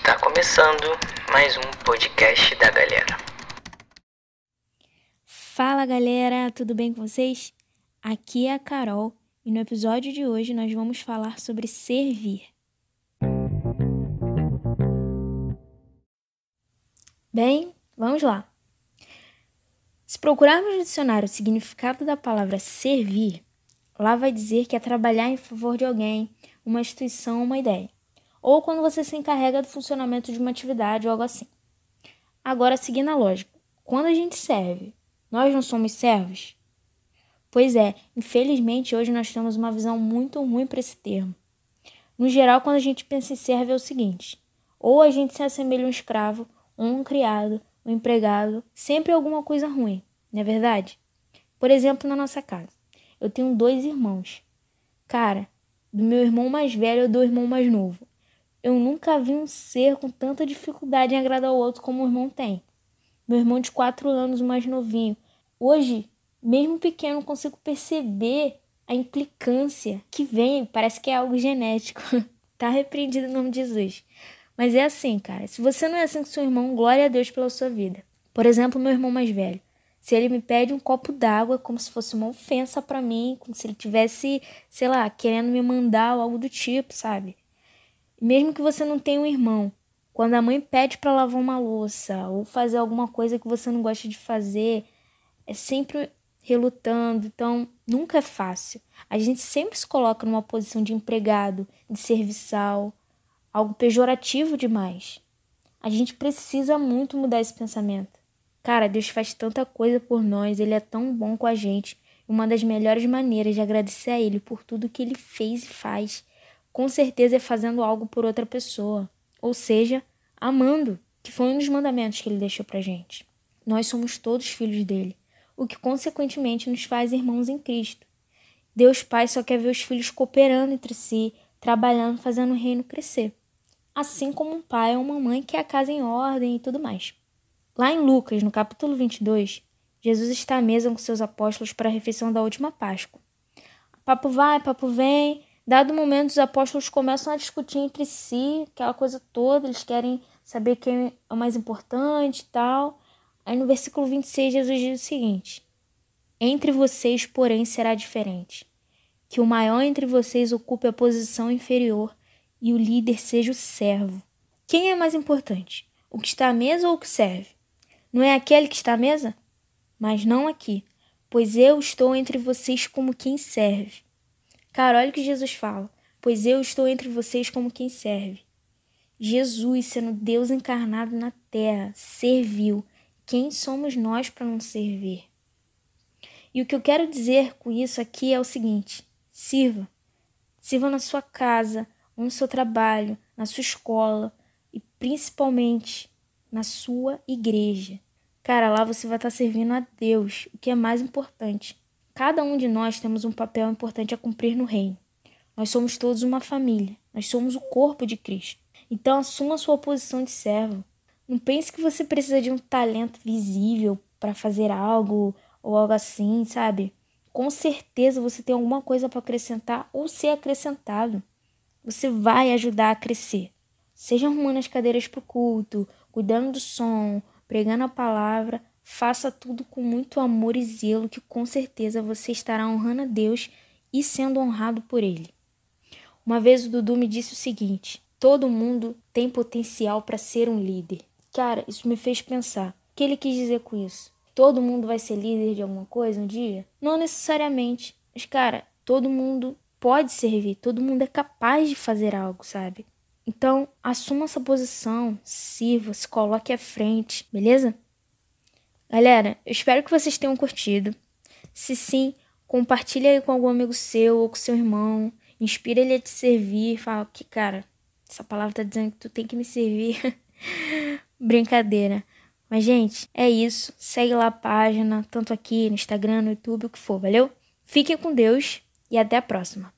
Está começando mais um podcast da galera. Fala galera, tudo bem com vocês? Aqui é a Carol e no episódio de hoje nós vamos falar sobre servir. Bem, vamos lá. Se procurarmos no dicionário o significado da palavra servir, lá vai dizer que é trabalhar em favor de alguém, uma instituição, uma ideia. Ou quando você se encarrega do funcionamento de uma atividade ou algo assim. Agora, seguindo a lógica, quando a gente serve, nós não somos servos? Pois é, infelizmente hoje nós temos uma visão muito ruim para esse termo. No geral, quando a gente pensa em servo é o seguinte: ou a gente se assemelha a um escravo, ou um criado, um empregado, sempre alguma coisa ruim, não é verdade? Por exemplo, na nossa casa, eu tenho dois irmãos. Cara, do meu irmão mais velho ou do irmão mais novo. Eu nunca vi um ser com tanta dificuldade em agradar o outro como o irmão tem. Meu irmão de quatro anos, mais novinho. Hoje, mesmo pequeno, consigo perceber a implicância que vem. Parece que é algo genético. tá repreendido em nome de Jesus. Mas é assim, cara. Se você não é assim com seu irmão, glória a Deus pela sua vida. Por exemplo, meu irmão mais velho. Se ele me pede um copo d'água, como se fosse uma ofensa para mim, como se ele tivesse, sei lá, querendo me mandar ou algo do tipo, sabe? Mesmo que você não tenha um irmão, quando a mãe pede para lavar uma louça ou fazer alguma coisa que você não gosta de fazer, é sempre relutando, então nunca é fácil. A gente sempre se coloca numa posição de empregado, de serviçal, algo pejorativo demais. A gente precisa muito mudar esse pensamento. Cara, Deus faz tanta coisa por nós, Ele é tão bom com a gente. Uma das melhores maneiras de agradecer a Ele por tudo que Ele fez e faz, com certeza é fazendo algo por outra pessoa, ou seja, amando, que foi um dos mandamentos que Ele deixou pra gente. Nós somos todos filhos dele, o que consequentemente nos faz irmãos em Cristo. Deus Pai só quer ver os filhos cooperando entre si, trabalhando, fazendo o reino crescer. Assim como um pai ou uma mãe quer a casa em ordem e tudo mais. Lá em Lucas, no capítulo 22, Jesus está à mesa com seus apóstolos para a refeição da última Páscoa. Papo vai, papo vem. Dado momento, os apóstolos começam a discutir entre si, aquela coisa toda, eles querem saber quem é o mais importante e tal. Aí no versículo 26, Jesus diz o seguinte: Entre vocês, porém, será diferente. Que o maior entre vocês ocupe a posição inferior e o líder seja o servo. Quem é mais importante? O que está à mesa ou o que serve? Não é aquele que está à mesa? Mas não aqui, pois eu estou entre vocês como quem serve. Cara, olha o que Jesus fala. Pois eu estou entre vocês como quem serve. Jesus, sendo Deus encarnado na terra, serviu. Quem somos nós para não servir? E o que eu quero dizer com isso aqui é o seguinte: sirva. Sirva na sua casa, no seu trabalho, na sua escola e principalmente na sua igreja. Cara, lá você vai estar servindo a Deus, o que é mais importante. Cada um de nós temos um papel importante a cumprir no reino. Nós somos todos uma família, nós somos o corpo de Cristo. Então assuma sua posição de servo. Não pense que você precisa de um talento visível para fazer algo ou algo assim, sabe? Com certeza você tem alguma coisa para acrescentar ou ser acrescentado. Você vai ajudar a crescer. Seja arrumando as cadeiras para o culto, cuidando do som, pregando a palavra, faça tudo com muito amor e zelo, que com certeza você estará honrando a Deus e sendo honrado por Ele. Uma vez o Dudu me disse o seguinte: todo mundo tem potencial para ser um líder. Cara, isso me fez pensar. O que ele quis dizer com isso? Todo mundo vai ser líder de alguma coisa um dia? Não necessariamente. Mas, cara, todo mundo pode servir, todo mundo é capaz de fazer algo, sabe? Então, assuma essa posição, sirva, se coloque à frente, beleza? Galera, eu espero que vocês tenham curtido. Se sim, compartilhe aí com algum amigo seu ou com seu irmão. Inspira ele a te servir. Fala que, cara, essa palavra tá dizendo que tu tem que me servir. Brincadeira. Mas, gente, é isso. Segue lá a página, tanto aqui no Instagram, no YouTube, o que for, valeu? Fiquem com Deus e até a próxima.